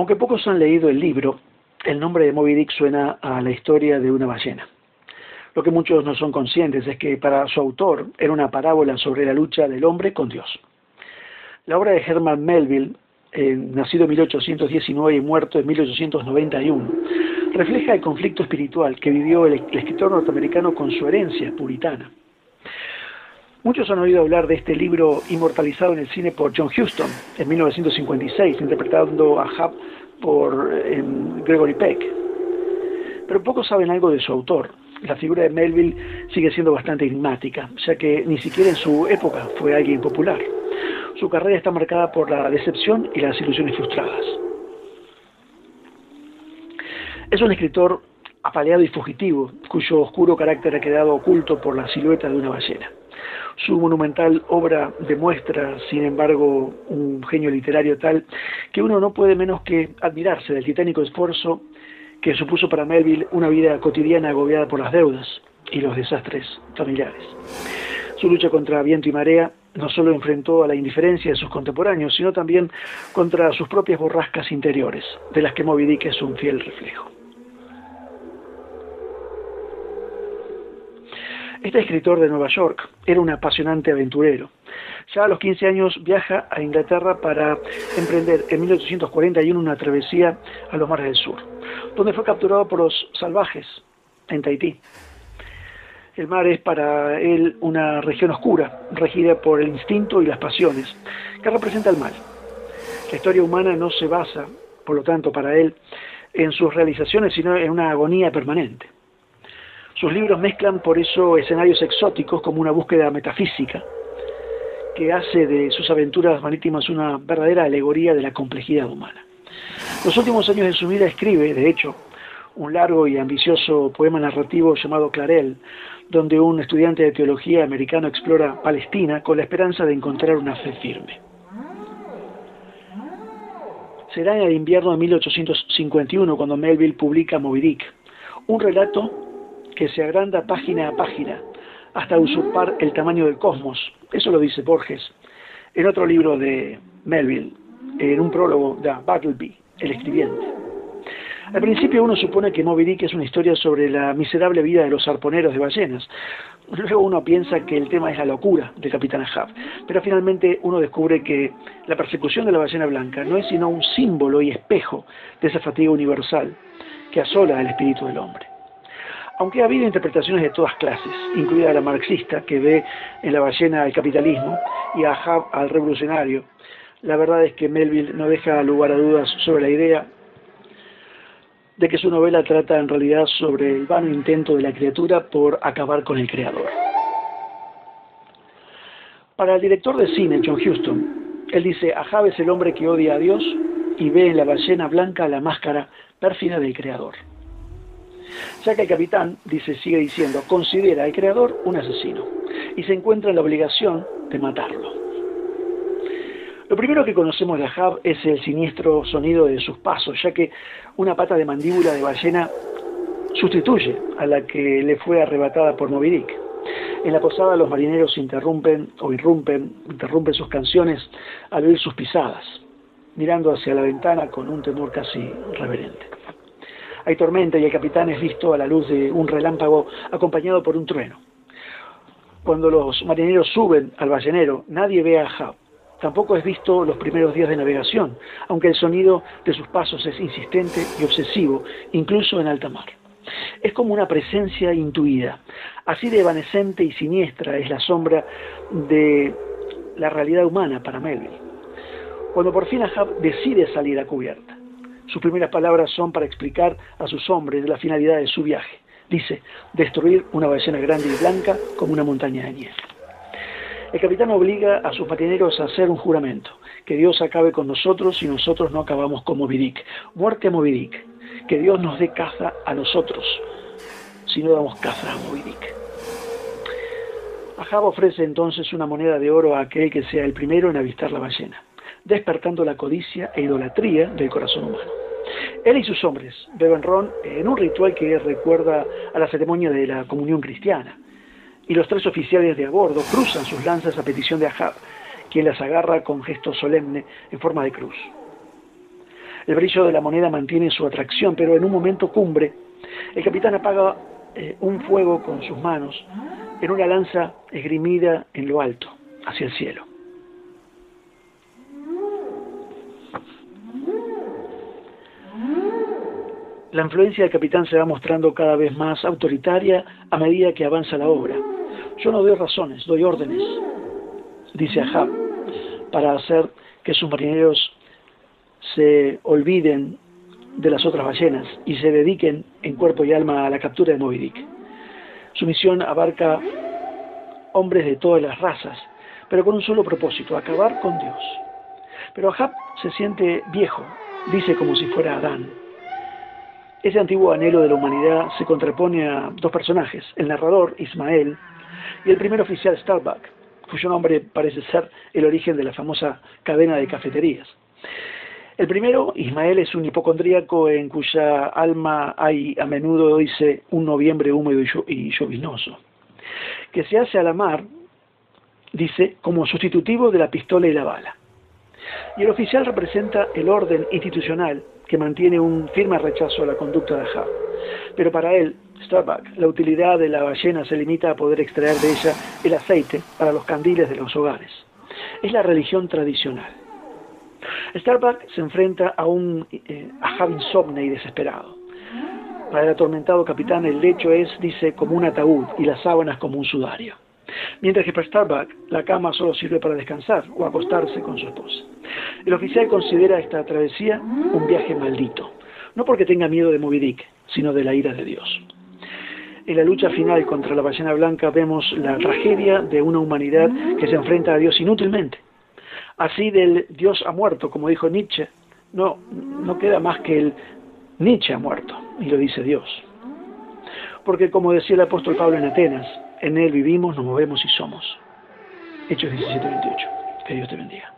Aunque pocos han leído el libro, el nombre de Moby Dick suena a la historia de una ballena. Lo que muchos no son conscientes es que para su autor era una parábola sobre la lucha del hombre con Dios. La obra de Herman Melville, eh, nacido en 1819 y muerto en 1891, refleja el conflicto espiritual que vivió el, escritor norteamericano con su herencia puritana. Muchos han oído hablar de este libro inmortalizado en el cine por John Huston en 1956, interpretando a Hub por em, Gregory Peck. Pero pocos saben algo de su autor. La figura de Melville sigue siendo bastante enigmática, ya que ni siquiera en su época fue alguien popular. Su carrera está marcada por la decepción y las ilusiones frustradas. Es un escritor apaleado y fugitivo, cuyo oscuro carácter ha quedado oculto por la silueta de una ballena. Su monumental obra demuestra, sin embargo, un genio literario tal que uno no puede menos que admirarse del titánico esfuerzo que supuso para Melville una vida cotidiana agobiada por las deudas y los desastres familiares. Su lucha contra viento y marea no solo enfrentó a la indiferencia de sus contemporáneos, sino también contra sus propias borrascas interiores, de las que Moby Dick es un fiel reflejo. Este escritor de Nueva York era un apasionante aventurero. Ya a los 15 años viaja a Inglaterra para emprender en 1841 una travesía a los mares del sur, donde fue capturado por los salvajes en Tahití. El mar es para él una región oscura, regida por el instinto y las pasiones, que representa el mal. La historia humana no se basa, por lo tanto, para él, en sus realizaciones, sino en una agonía permanente. Sus libros mezclan por eso escenarios exóticos como una búsqueda metafísica, que hace de sus aventuras marítimas una verdadera alegoría de la complejidad humana. Los últimos años de su vida escribe, de hecho, un largo y ambicioso poema narrativo llamado Clarel, donde un estudiante de teología americano explora Palestina con la esperanza de encontrar una fe firme. Será en el invierno de 1851 cuando Melville publica Moby Dick, un relato que se agranda página a página hasta usurpar el tamaño del cosmos. Eso lo dice Borges en otro libro de Melville, en un prólogo de Bartleby, el escribiente. Al principio uno supone que Moby Dick es una historia sobre la miserable vida de los arponeros de ballenas. Luego uno piensa que el tema es la locura del capitán Ahab. Pero finalmente uno descubre que la persecución de la ballena blanca no es sino un símbolo y espejo de esa fatiga universal que asola el espíritu del hombre. Aunque ha habido interpretaciones de todas clases, incluida la marxista, que ve en la ballena al capitalismo y a Hub al revolucionario, la verdad es que Melville no deja lugar a dudas sobre la idea de que su novela trata en realidad sobre el vano intento de la criatura por acabar con el creador. Para el director de cine, John Huston, él dice, Ahab es el hombre que odia a Dios y ve en la ballena blanca la máscara pérfida del creador ya que el capitán, dice, sigue diciendo, considera al creador un asesino y se encuentra en la obligación de matarlo. Lo primero que conocemos de Ahab es el siniestro sonido de sus pasos, ya que una pata de mandíbula de ballena sustituye a la que le fue arrebatada por Moby Dick. En la posada los marineros interrumpen o irrumpen, interrumpen sus canciones al oír sus pisadas, mirando hacia la ventana con un temor casi reverente. Hay tormenta y el capitán es visto a la luz de un relámpago acompañado por un trueno. Cuando los marineros suben al ballenero, nadie ve a Ahab. Tampoco es visto los primeros días de navegación, aunque el sonido de sus pasos es insistente y obsesivo, incluso en alta mar. Es como una presencia intuida. Así de evanescente y siniestra es la sombra de la realidad humana para Melville. Cuando por fin Ahab decide salir a cubierta, sus primeras palabras son para explicar a sus hombres la finalidad de su viaje. Dice, destruir una ballena grande y blanca como una montaña de nieve. El capitán obliga a sus marineros a hacer un juramento, que Dios acabe con nosotros y nosotros no acabamos con Movidic. Muerte a Movidic, que Dios nos dé caza a nosotros, si no damos caza a Movidic. Ahab ofrece entonces una moneda de oro a aquel que sea el primero en avistar la ballena, despertando la codicia e idolatría del corazón humano. Él y sus hombres beben ron en un ritual que recuerda a la ceremonia de la comunión cristiana. Y los tres oficiales de a bordo cruzan sus lanzas a petición de Ahab, quien las agarra con gesto solemne en forma de cruz. El brillo de la moneda mantiene su atracción, pero en un momento cumbre, el capitán apaga eh, un fuego con sus manos en una lanza esgrimida en lo alto, hacia el cielo. La influencia del capitán se va mostrando cada vez más autoritaria a medida que avanza la obra. Yo no doy razones, doy órdenes, dice Ahab, para hacer que sus marineros se olviden de las otras ballenas y se dediquen en cuerpo y alma a la captura de Moby Dick. Su misión abarca hombres de todas las razas, pero con un solo propósito, acabar con Dios. Pero Ahab se siente viejo, dice como si fuera Adán. Ese antiguo anhelo de la humanidad se contrapone a dos personajes, el narrador, Ismael, y el primer oficial Starbuck, cuyo nombre parece ser el origen de la famosa cadena de cafeterías. El primero, Ismael, es un hipocondríaco en cuya alma hay a menudo, dice, un noviembre húmedo y llovinoso, que se hace a la mar, dice, como sustitutivo de la pistola y la bala. Y el oficial representa el orden institucional que mantiene un firme rechazo a la conducta de Ahab. Pero para él, Starbuck, la utilidad de la ballena se limita a poder extraer de ella el aceite para los candiles de los hogares. Es la religión tradicional. Starbuck se enfrenta a un eh, insomne y desesperado. Para el atormentado capitán el lecho es, dice, como un ataúd y las sábanas como un sudario. Mientras que para Starbuck la cama solo sirve para descansar o acostarse con su esposa. El oficial considera esta travesía un viaje maldito, no porque tenga miedo de Moby Dick, sino de la ira de Dios. En la lucha final contra la ballena blanca vemos la tragedia de una humanidad que se enfrenta a Dios inútilmente Así del Dios ha muerto, como dijo Nietzsche, no, no queda más que el Nietzsche ha muerto, y lo dice Dios. Porque como decía el apóstol Pablo en Atenas, en Él vivimos, nos movemos y somos. Hechos 17, 28. Que Dios te bendiga.